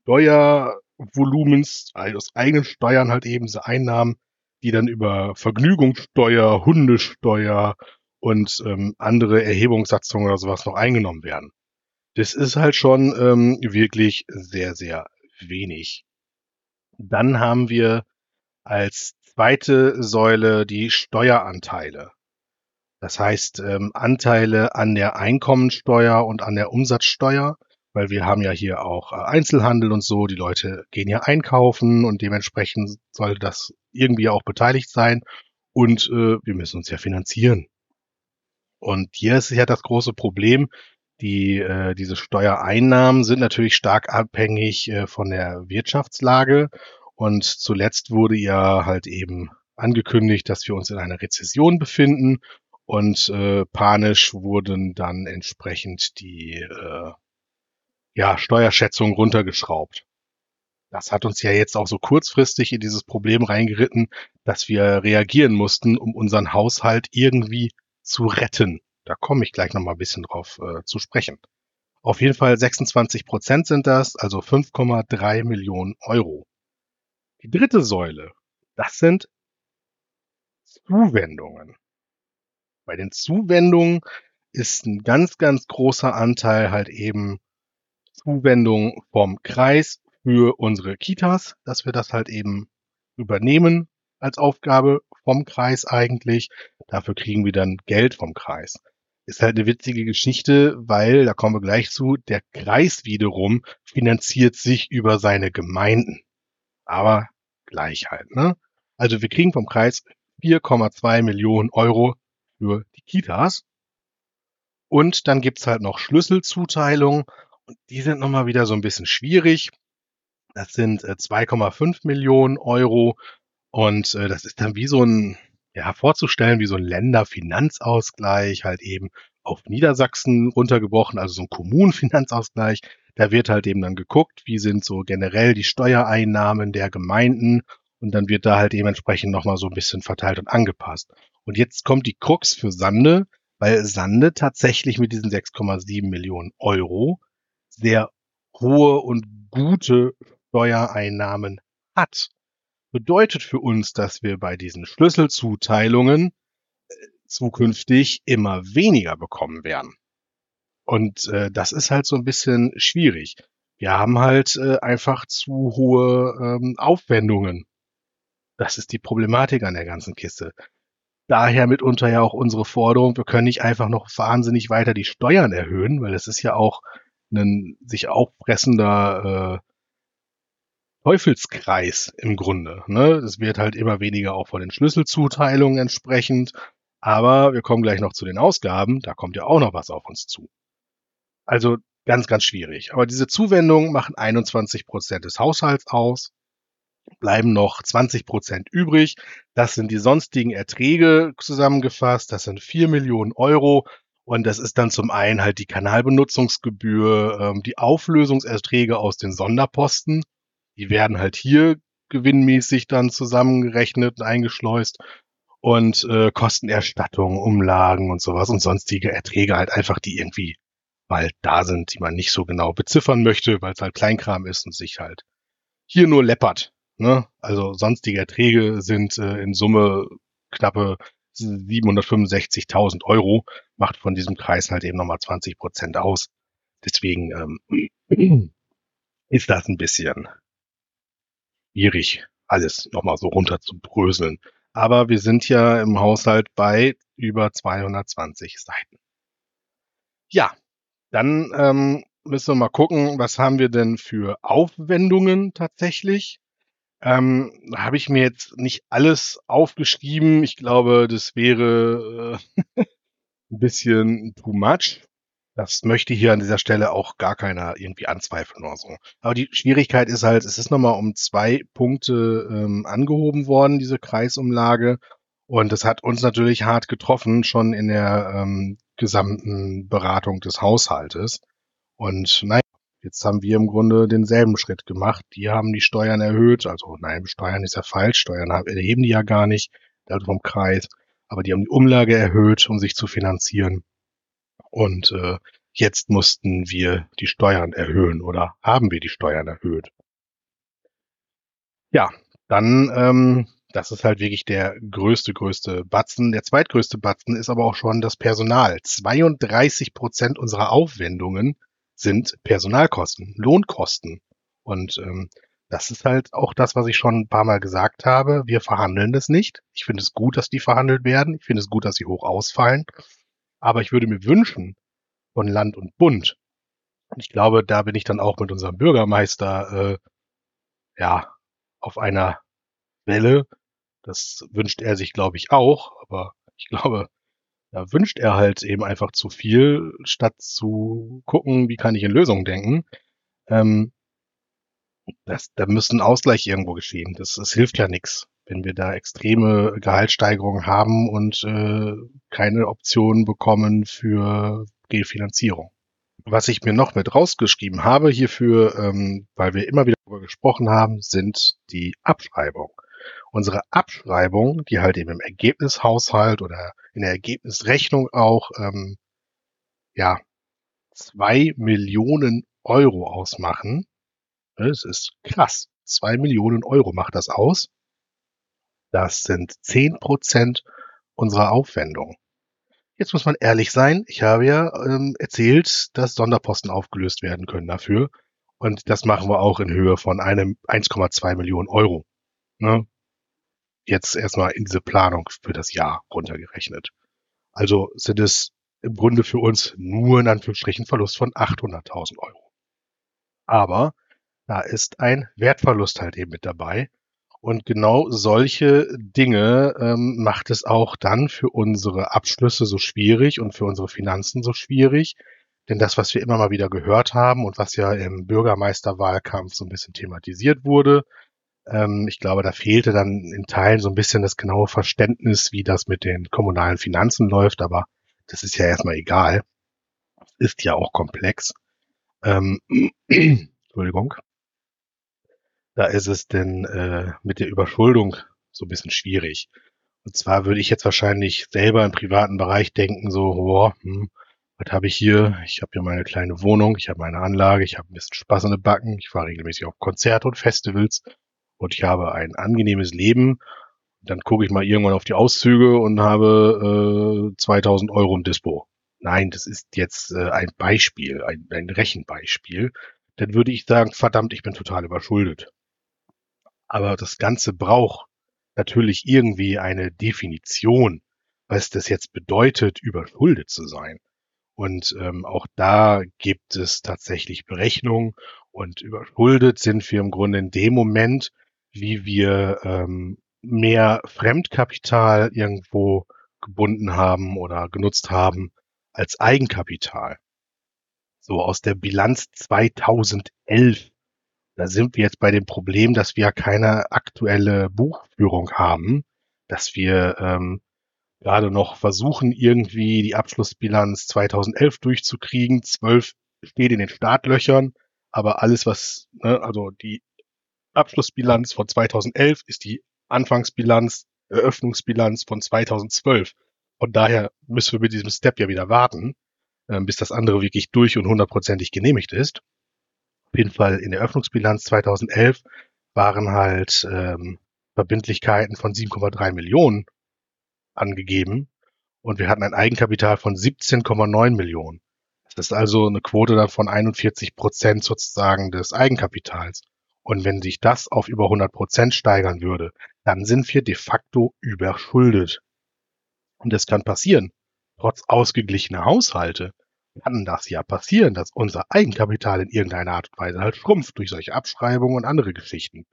Steuervolumens, also aus eigenen Steuern halt eben diese Einnahmen, die dann über Vergnügungssteuer, Hundesteuer und ähm, andere Erhebungssatzungen oder sowas noch eingenommen werden. Das ist halt schon ähm, wirklich sehr, sehr wenig. Dann haben wir als zweite Säule die Steueranteile. Das heißt, ähm, Anteile an der Einkommensteuer und an der Umsatzsteuer, weil wir haben ja hier auch äh, Einzelhandel und so, die Leute gehen ja einkaufen und dementsprechend soll das irgendwie auch beteiligt sein und äh, wir müssen uns ja finanzieren. Und hier ist ja das große Problem, die, äh, diese Steuereinnahmen sind natürlich stark abhängig äh, von der Wirtschaftslage und zuletzt wurde ja halt eben angekündigt, dass wir uns in einer Rezession befinden und äh, panisch wurden dann entsprechend die äh, ja, Steuerschätzungen runtergeschraubt. Das hat uns ja jetzt auch so kurzfristig in dieses Problem reingeritten, dass wir reagieren mussten, um unseren Haushalt irgendwie zu retten. Da komme ich gleich nochmal ein bisschen drauf äh, zu sprechen. Auf jeden Fall 26 Prozent sind das, also 5,3 Millionen Euro. Die dritte Säule, das sind Zuwendungen. Bei den Zuwendungen ist ein ganz, ganz großer Anteil halt eben Zuwendungen vom Kreis für unsere Kitas, dass wir das halt eben übernehmen als Aufgabe vom Kreis eigentlich. Dafür kriegen wir dann Geld vom Kreis. Ist halt eine witzige Geschichte, weil, da kommen wir gleich zu, der Kreis wiederum finanziert sich über seine Gemeinden. Aber gleich halt, ne? Also wir kriegen vom Kreis 4,2 Millionen Euro für die Kitas. Und dann gibt's halt noch Schlüsselzuteilungen und die sind nochmal wieder so ein bisschen schwierig. Das sind äh, 2,5 Millionen Euro und äh, das ist dann wie so ein, ja, vorzustellen, wie so ein Länderfinanzausgleich, halt eben auf Niedersachsen runtergebrochen, also so ein Kommunenfinanzausgleich. Da wird halt eben dann geguckt, wie sind so generell die Steuereinnahmen der Gemeinden und dann wird da halt dementsprechend nochmal so ein bisschen verteilt und angepasst. Und jetzt kommt die Krux für Sande, weil Sande tatsächlich mit diesen 6,7 Millionen Euro sehr hohe und gute Steuereinnahmen hat. Bedeutet für uns, dass wir bei diesen Schlüsselzuteilungen äh, zukünftig immer weniger bekommen werden. Und äh, das ist halt so ein bisschen schwierig. Wir haben halt äh, einfach zu hohe ähm, Aufwendungen. Das ist die Problematik an der ganzen Kiste daher mitunter ja auch unsere Forderung, wir können nicht einfach noch wahnsinnig weiter die Steuern erhöhen, weil es ist ja auch ein sich auffressender äh, Teufelskreis im Grunde. Ne? Es wird halt immer weniger auch von den Schlüsselzuteilungen entsprechend. Aber wir kommen gleich noch zu den Ausgaben. Da kommt ja auch noch was auf uns zu. Also ganz, ganz schwierig. Aber diese Zuwendungen machen 21 Prozent des Haushalts aus bleiben noch 20 Prozent übrig. Das sind die sonstigen Erträge zusammengefasst. Das sind 4 Millionen Euro. Und das ist dann zum einen halt die Kanalbenutzungsgebühr, ähm, die Auflösungserträge aus den Sonderposten. Die werden halt hier gewinnmäßig dann zusammengerechnet und eingeschleust. Und äh, Kostenerstattung, Umlagen und sowas und sonstige Erträge halt einfach, die irgendwie weil da sind, die man nicht so genau beziffern möchte, weil es halt Kleinkram ist und sich halt hier nur läppert. Ne? Also sonstige Erträge sind äh, in Summe knappe 765.000 Euro, macht von diesem Kreis halt eben nochmal 20 Prozent aus. Deswegen ähm, [clears throat] ist das ein bisschen schwierig, alles nochmal so runter zu bröseln. Aber wir sind ja im Haushalt bei über 220 Seiten. Ja, dann ähm, müssen wir mal gucken, was haben wir denn für Aufwendungen tatsächlich. Ähm, habe ich mir jetzt nicht alles aufgeschrieben. Ich glaube, das wäre äh, [laughs] ein bisschen too much. Das möchte hier an dieser Stelle auch gar keiner irgendwie anzweifeln oder so. Aber die Schwierigkeit ist halt, es ist nochmal um zwei Punkte ähm, angehoben worden, diese Kreisumlage. Und das hat uns natürlich hart getroffen, schon in der ähm, gesamten Beratung des Haushaltes. Und naja, jetzt haben wir im Grunde denselben Schritt gemacht. Die haben die Steuern erhöht. Also nein, Steuern ist ja falsch. Steuern erheben die ja gar nicht, also vom Kreis. Aber die haben die Umlage erhöht, um sich zu finanzieren. Und äh, jetzt mussten wir die Steuern erhöhen oder haben wir die Steuern erhöht. Ja, dann ähm, das ist halt wirklich der größte, größte Batzen. Der zweitgrößte Batzen ist aber auch schon das Personal. 32 Prozent unserer Aufwendungen sind Personalkosten, Lohnkosten. Und ähm, das ist halt auch das, was ich schon ein paar Mal gesagt habe. Wir verhandeln das nicht. Ich finde es gut, dass die verhandelt werden. Ich finde es gut, dass sie hoch ausfallen. Aber ich würde mir wünschen von Land und Bund, und ich glaube, da bin ich dann auch mit unserem Bürgermeister äh, ja auf einer Welle, das wünscht er sich, glaube ich, auch, aber ich glaube, da wünscht er halt eben einfach zu viel, statt zu gucken, wie kann ich in Lösungen denken. Ähm, das, da müsste ein Ausgleich irgendwo geschehen. Das, das hilft ja nichts, wenn wir da extreme Gehaltssteigerungen haben und äh, keine Optionen bekommen für Refinanzierung. Was ich mir noch mit rausgeschrieben habe hierfür, ähm, weil wir immer wieder darüber gesprochen haben, sind die Abschreibungen unsere Abschreibung, die halt eben im Ergebnishaushalt oder in der Ergebnisrechnung auch ähm, ja zwei Millionen Euro ausmachen. Das ist krass. Zwei Millionen Euro macht das aus. Das sind zehn Prozent unserer Aufwendung. Jetzt muss man ehrlich sein. Ich habe ja ähm, erzählt, dass Sonderposten aufgelöst werden können dafür. Und das machen wir auch in Höhe von einem 1,2 Millionen Euro. Ne? Jetzt erstmal in diese Planung für das Jahr runtergerechnet. Also sind es im Grunde für uns nur in Anführungsstrichen Verlust von 800.000 Euro. Aber da ist ein Wertverlust halt eben mit dabei. Und genau solche Dinge ähm, macht es auch dann für unsere Abschlüsse so schwierig und für unsere Finanzen so schwierig. Denn das, was wir immer mal wieder gehört haben und was ja im Bürgermeisterwahlkampf so ein bisschen thematisiert wurde, ähm, ich glaube, da fehlte dann in Teilen so ein bisschen das genaue Verständnis, wie das mit den kommunalen Finanzen läuft, aber das ist ja erstmal egal. Ist ja auch komplex. Ähm, [clears throat] Entschuldigung. Da ist es denn äh, mit der Überschuldung so ein bisschen schwierig. Und zwar würde ich jetzt wahrscheinlich selber im privaten Bereich denken, so, boah, hm, was habe ich hier? Ich habe hier meine kleine Wohnung, ich habe meine Anlage, ich habe ein bisschen Spaß an den Backen, ich fahre regelmäßig auf Konzerte und Festivals und ich habe ein angenehmes Leben, dann gucke ich mal irgendwann auf die Auszüge und habe äh, 2000 Euro im Dispo. Nein, das ist jetzt äh, ein Beispiel, ein, ein Rechenbeispiel. Dann würde ich sagen, verdammt, ich bin total überschuldet. Aber das Ganze braucht natürlich irgendwie eine Definition, was das jetzt bedeutet, überschuldet zu sein. Und ähm, auch da gibt es tatsächlich Berechnungen und überschuldet sind wir im Grunde in dem Moment, wie wir ähm, mehr Fremdkapital irgendwo gebunden haben oder genutzt haben als Eigenkapital. So aus der Bilanz 2011. Da sind wir jetzt bei dem Problem, dass wir keine aktuelle Buchführung haben, dass wir ähm, gerade noch versuchen, irgendwie die Abschlussbilanz 2011 durchzukriegen. 12 steht in den Startlöchern, aber alles, was, ne, also die Abschlussbilanz von 2011 ist die Anfangsbilanz, Eröffnungsbilanz von 2012. Von daher müssen wir mit diesem Step ja wieder warten. äh, bis das andere wirklich durch und hundertprozentig genehmigt ist. Auf jeden Fall in der Öffnungsbilanz 2011 waren halt ähm, Verbindlichkeiten von 7,3 Millionen angegeben und wir hatten ein Eigenkapital von 17,9 Millionen. Das ist also eine Quote dann von 41 Prozent sozusagen des Eigenkapitals. Und wenn sich das auf über 100 Prozent steigern würde, dann sind wir de facto überschuldet. Und das kann passieren. Trotz ausgeglichener Haushalte kann das ja passieren, dass unser Eigenkapital in irgendeiner Art und Weise halt schrumpft durch solche Abschreibungen und andere Geschichten.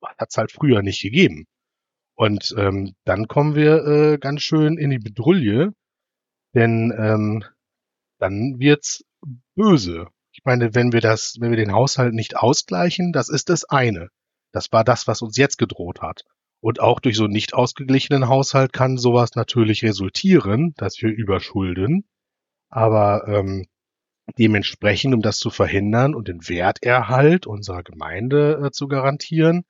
Das hat es halt früher nicht gegeben. Und ähm, dann kommen wir äh, ganz schön in die Bedrulle, denn ähm, dann wird's böse. Ich meine, wenn wir das, wenn wir den Haushalt nicht ausgleichen, das ist das eine. Das war das, was uns jetzt gedroht hat. Und auch durch so einen nicht ausgeglichenen Haushalt kann sowas natürlich resultieren, dass wir überschulden. Aber ähm, dementsprechend, um das zu verhindern und den Werterhalt unserer Gemeinde äh, zu garantieren,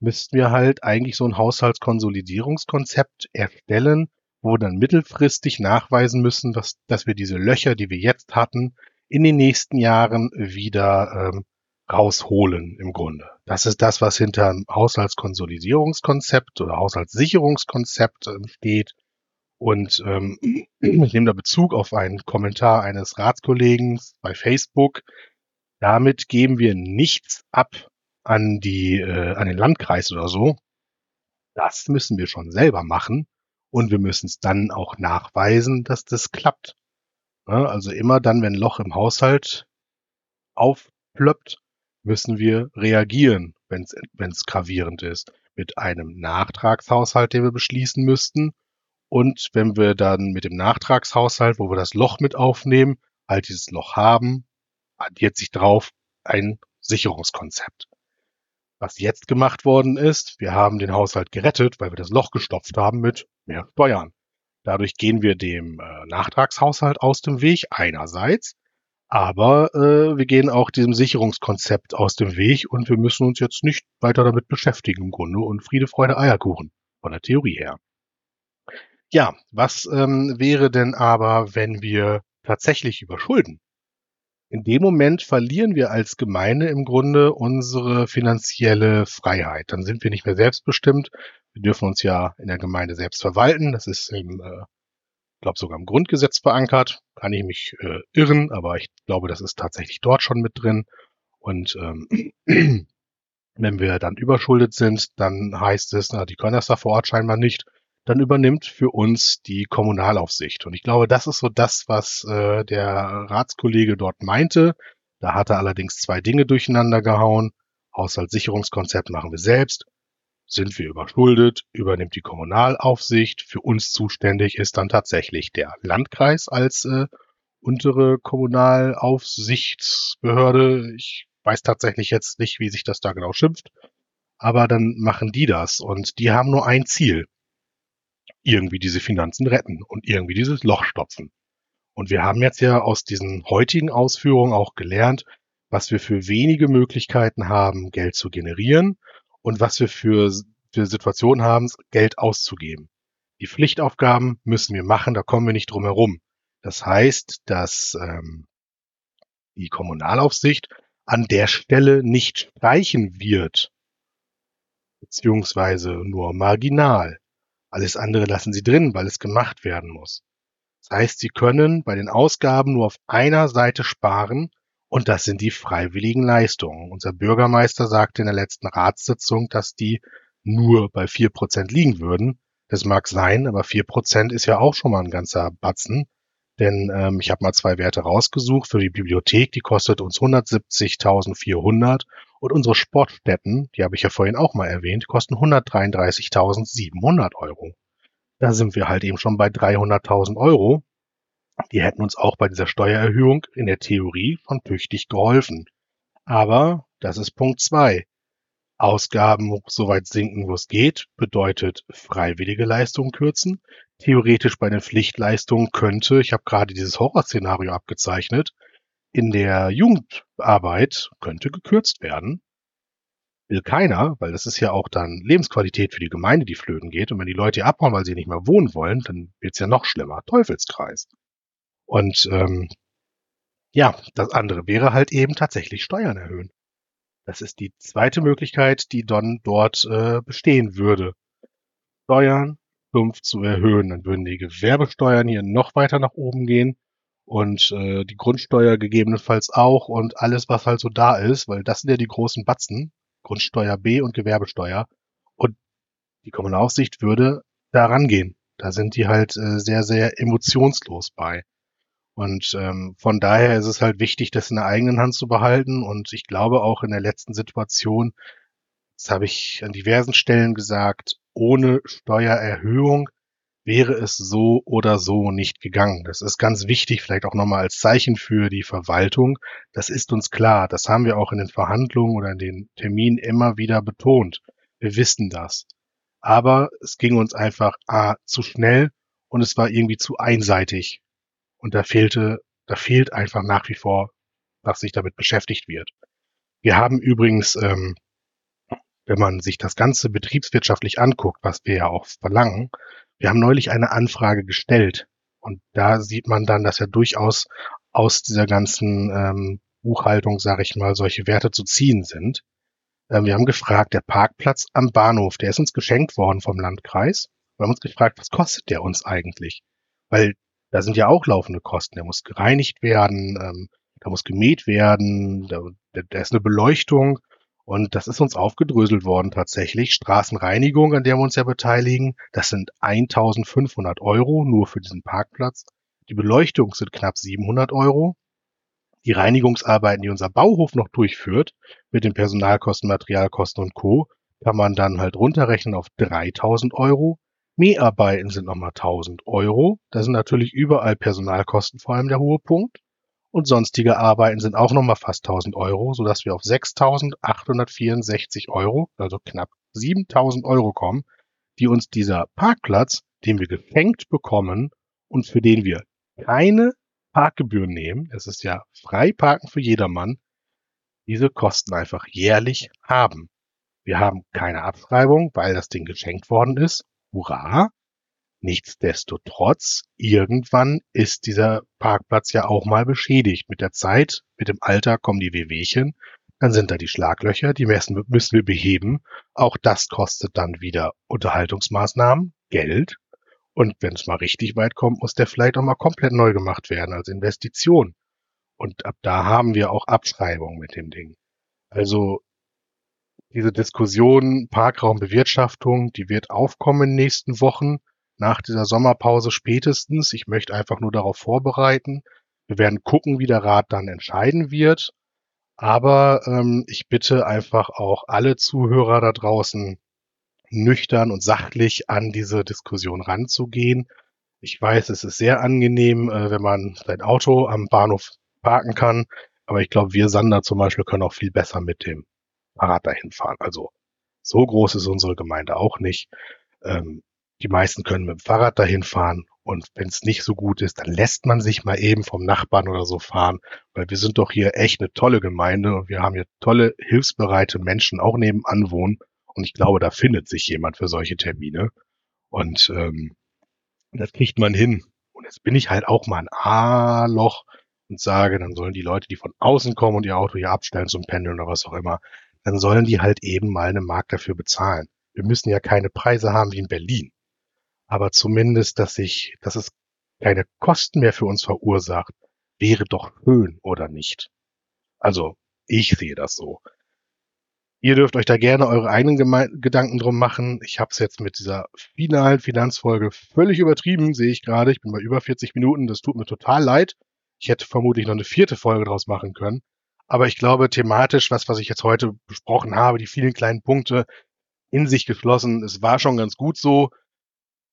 müssten wir halt eigentlich so ein Haushaltskonsolidierungskonzept erstellen, wo dann mittelfristig nachweisen müssen, dass, dass wir diese Löcher, die wir jetzt hatten, in den nächsten Jahren wieder ähm, rausholen im Grunde. Das ist das, was hinter einem Haushaltskonsolidierungskonzept oder Haushaltssicherungskonzept ähm, steht. Und ähm, [clears throat] ich nehme da Bezug auf einen Kommentar eines Ratskollegen bei Facebook. Damit geben wir nichts ab an die äh, an den Landkreis oder so. Das müssen wir schon selber machen und wir müssen es dann auch nachweisen, dass das klappt. Ja, also immer dann, wenn ein Loch im Haushalt aufplöppt, müssen wir reagieren, wenn es gravierend ist, mit einem Nachtragshaushalt, den wir beschließen müssten. Und wenn wir dann mit dem Nachtragshaushalt, wo wir das Loch mit aufnehmen, halt dieses Loch haben, addiert sich drauf ein Sicherungskonzept. Was jetzt gemacht worden ist, wir haben den Haushalt gerettet, weil wir das Loch gestopft haben mit mehr Steuern. Dadurch gehen wir dem äh, Nachtragshaushalt aus dem Weg einerseits, aber äh, wir gehen auch diesem Sicherungskonzept aus dem Weg und wir müssen uns jetzt nicht weiter damit beschäftigen im Grunde und Friede, Freude, Eierkuchen von der Theorie her. Ja, was ähm, wäre denn aber, wenn wir tatsächlich überschulden? In dem Moment verlieren wir als Gemeinde im Grunde unsere finanzielle Freiheit. Dann sind wir nicht mehr selbstbestimmt. Wir dürfen uns ja in der Gemeinde selbst verwalten. Das ist im, äh, glaube sogar im Grundgesetz verankert. Kann ich mich äh, irren, aber ich glaube, das ist tatsächlich dort schon mit drin. Und ähm, [clears throat] wenn wir dann überschuldet sind, dann heißt es, na, die können das da vor Ort scheinbar nicht dann übernimmt für uns die Kommunalaufsicht. Und ich glaube, das ist so das, was äh, der Ratskollege dort meinte. Da hat er allerdings zwei Dinge durcheinander gehauen. Haushaltssicherungskonzept machen wir selbst. Sind wir überschuldet, übernimmt die Kommunalaufsicht. Für uns zuständig ist dann tatsächlich der Landkreis als äh, untere Kommunalaufsichtsbehörde. Ich weiß tatsächlich jetzt nicht, wie sich das da genau schimpft. Aber dann machen die das und die haben nur ein Ziel irgendwie diese Finanzen retten und irgendwie dieses Loch stopfen. Und wir haben jetzt ja aus diesen heutigen Ausführungen auch gelernt, was wir für wenige Möglichkeiten haben, Geld zu generieren und was wir für, für Situationen haben, Geld auszugeben. Die Pflichtaufgaben müssen wir machen, da kommen wir nicht drum herum. Das heißt, dass ähm, die Kommunalaufsicht an der Stelle nicht streichen wird, beziehungsweise nur marginal. Alles andere lassen Sie drin, weil es gemacht werden muss. Das heißt, Sie können bei den Ausgaben nur auf einer Seite sparen und das sind die freiwilligen Leistungen. Unser Bürgermeister sagte in der letzten Ratssitzung, dass die nur bei vier Prozent liegen würden. Das mag sein, aber vier Prozent ist ja auch schon mal ein ganzer Batzen. Denn ähm, ich habe mal zwei Werte rausgesucht für die Bibliothek, die kostet uns 170.400 und unsere Sportstätten, die habe ich ja vorhin auch mal erwähnt, kosten 133.700 Euro. Da sind wir halt eben schon bei 300.000 Euro. Die hätten uns auch bei dieser Steuererhöhung in der Theorie schon tüchtig geholfen. Aber das ist Punkt zwei. Ausgaben so weit sinken, wo es geht, bedeutet freiwillige Leistungen kürzen. Theoretisch bei den Pflichtleistungen könnte, ich habe gerade dieses Horrorszenario abgezeichnet, in der Jugendarbeit könnte gekürzt werden. Will keiner, weil das ist ja auch dann Lebensqualität für die Gemeinde, die flöten geht. Und wenn die Leute abhauen, weil sie nicht mehr wohnen wollen, dann wird's ja noch schlimmer. Teufelskreis. Und ähm, ja, das andere wäre halt eben tatsächlich Steuern erhöhen. Das ist die zweite Möglichkeit, die dann dort äh, bestehen würde. Steuern stumpf zu erhöhen. Dann würden die Gewerbesteuern hier noch weiter nach oben gehen und äh, die Grundsteuer gegebenenfalls auch und alles, was halt so da ist, weil das sind ja die großen Batzen, Grundsteuer B und Gewerbesteuer. Und die Kommunalaufsicht würde da rangehen. Da sind die halt äh, sehr, sehr emotionslos bei. Und ähm, von daher ist es halt wichtig, das in der eigenen Hand zu behalten. Und ich glaube auch in der letzten Situation, das habe ich an diversen Stellen gesagt, ohne Steuererhöhung wäre es so oder so nicht gegangen. Das ist ganz wichtig, vielleicht auch nochmal als Zeichen für die Verwaltung. Das ist uns klar. Das haben wir auch in den Verhandlungen oder in den Terminen immer wieder betont. Wir wissen das. Aber es ging uns einfach A, zu schnell und es war irgendwie zu einseitig. Und da fehlte, da fehlt einfach nach wie vor, dass sich damit beschäftigt wird. Wir haben übrigens, ähm, wenn man sich das Ganze betriebswirtschaftlich anguckt, was wir ja auch verlangen, wir haben neulich eine Anfrage gestellt und da sieht man dann, dass ja durchaus aus dieser ganzen ähm, Buchhaltung, sage ich mal, solche Werte zu ziehen sind. Ähm, wir haben gefragt, der Parkplatz am Bahnhof, der ist uns geschenkt worden vom Landkreis. Wir haben uns gefragt, was kostet der uns eigentlich? Weil da sind ja auch laufende Kosten. Der muss gereinigt werden, ähm, da muss gemäht werden, da, da ist eine Beleuchtung. Und das ist uns aufgedröselt worden tatsächlich. Straßenreinigung, an der wir uns ja beteiligen, das sind 1500 Euro nur für diesen Parkplatz. Die Beleuchtung sind knapp 700 Euro. Die Reinigungsarbeiten, die unser Bauhof noch durchführt, mit den Personalkosten, Materialkosten und Co., kann man dann halt runterrechnen auf 3000 Euro. Mäharbeiten sind nochmal 1000 Euro. Da sind natürlich überall Personalkosten vor allem der hohe Punkt. Und sonstige Arbeiten sind auch nochmal fast 1000 Euro, sodass wir auf 6.864 Euro, also knapp 7000 Euro kommen, die uns dieser Parkplatz, den wir geschenkt bekommen und für den wir keine Parkgebühren nehmen, es ist ja frei parken für jedermann, diese Kosten einfach jährlich haben. Wir haben keine Abschreibung, weil das Ding geschenkt worden ist hurra. Nichtsdestotrotz, irgendwann ist dieser Parkplatz ja auch mal beschädigt. Mit der Zeit, mit dem Alter kommen die Wehwehchen, dann sind da die Schlaglöcher, die müssen, müssen wir beheben. Auch das kostet dann wieder Unterhaltungsmaßnahmen, Geld. Und wenn es mal richtig weit kommt, muss der vielleicht auch mal komplett neu gemacht werden als Investition. Und ab da haben wir auch Abschreibung mit dem Ding. Also diese Diskussion Parkraumbewirtschaftung, die wird aufkommen in den nächsten Wochen, nach dieser Sommerpause spätestens. Ich möchte einfach nur darauf vorbereiten. Wir werden gucken, wie der Rat dann entscheiden wird. Aber ähm, ich bitte einfach auch alle Zuhörer da draußen, nüchtern und sachlich an diese Diskussion ranzugehen. Ich weiß, es ist sehr angenehm, äh, wenn man sein Auto am Bahnhof parken kann. Aber ich glaube, wir Sander zum Beispiel können auch viel besser mit dem Fahrrad dahin fahren. Also so groß ist unsere Gemeinde auch nicht. Ähm, die meisten können mit dem Fahrrad dahin fahren und wenn es nicht so gut ist, dann lässt man sich mal eben vom Nachbarn oder so fahren, weil wir sind doch hier echt eine tolle Gemeinde und wir haben hier tolle, hilfsbereite Menschen auch nebenan wohnen und ich glaube, da findet sich jemand für solche Termine und ähm, das kriegt man hin. Und jetzt bin ich halt auch mal ein A-Loch und sage, dann sollen die Leute, die von außen kommen und ihr Auto hier abstellen zum Pendeln oder was auch immer, dann sollen die halt eben mal eine Mark dafür bezahlen. Wir müssen ja keine Preise haben wie in Berlin. Aber zumindest, dass sich, dass es keine Kosten mehr für uns verursacht, wäre doch schön, oder nicht? Also, ich sehe das so. Ihr dürft euch da gerne eure eigenen Geme Gedanken drum machen. Ich habe es jetzt mit dieser finalen Finanzfolge völlig übertrieben, sehe ich gerade. Ich bin bei über 40 Minuten. Das tut mir total leid. Ich hätte vermutlich noch eine vierte Folge draus machen können. Aber ich glaube, thematisch, was, was ich jetzt heute besprochen habe, die vielen kleinen Punkte in sich geschlossen, es war schon ganz gut so.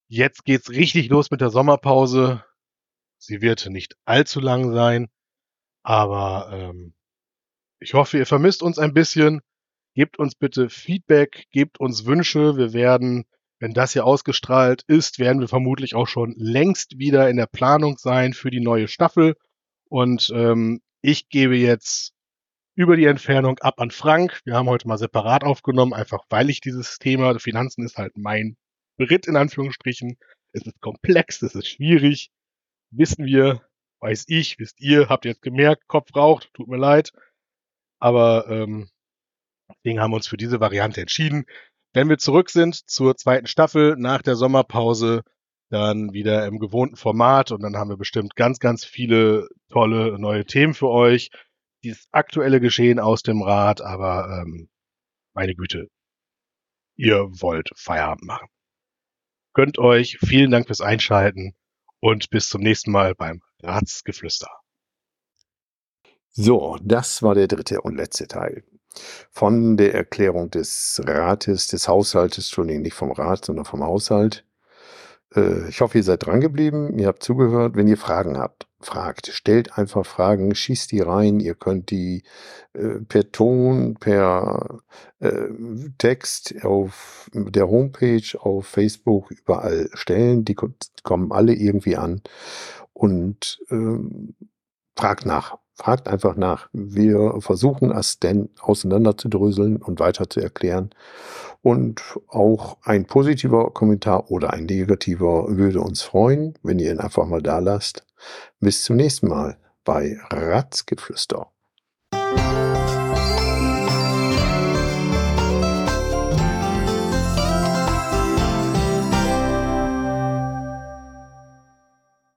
Jetzt geht's richtig los mit der Sommerpause. Sie wird nicht allzu lang sein, aber ähm, ich hoffe, ihr vermisst uns ein bisschen. Gebt uns bitte Feedback, gebt uns Wünsche. Wir werden, wenn das hier ausgestrahlt ist, werden wir vermutlich auch schon längst wieder in der Planung sein für die neue Staffel. Und ähm, ich gebe jetzt über die Entfernung ab an Frank. Wir haben heute mal separat aufgenommen, einfach weil ich dieses Thema Finanzen ist halt mein Beritt in Anführungsstrichen. Es ist komplex, es ist schwierig, wissen wir. weiß ich, wisst ihr, habt ihr jetzt gemerkt, Kopf raucht, tut mir leid. Aber ähm, deswegen haben wir uns für diese Variante entschieden. Wenn wir zurück sind zur zweiten Staffel nach der Sommerpause, dann wieder im gewohnten Format und dann haben wir bestimmt ganz, ganz viele tolle neue Themen für euch. Dieses aktuelle Geschehen aus dem Rat, aber ähm, meine Güte, ihr wollt Feierabend machen. Gönnt euch, vielen Dank fürs Einschalten und bis zum nächsten Mal beim Ratsgeflüster. So, das war der dritte und letzte Teil von der Erklärung des Rates, des Haushaltes, Entschuldigung, nicht vom Rat, sondern vom Haushalt. Äh, ich hoffe, ihr seid dran geblieben, ihr habt zugehört. Wenn ihr Fragen habt, fragt. Stellt einfach Fragen, schießt die rein. Ihr könnt die äh, per Ton, per äh, Text auf der Homepage, auf Facebook, überall stellen. Die kommen alle irgendwie an. Und ähm, fragt nach. Fragt einfach nach. Wir versuchen es denn auseinanderzudröseln und weiter zu erklären. Und auch ein positiver Kommentar oder ein negativer würde uns freuen, wenn ihr ihn einfach mal da lasst. Bis zum nächsten Mal bei Ratzgeflüster.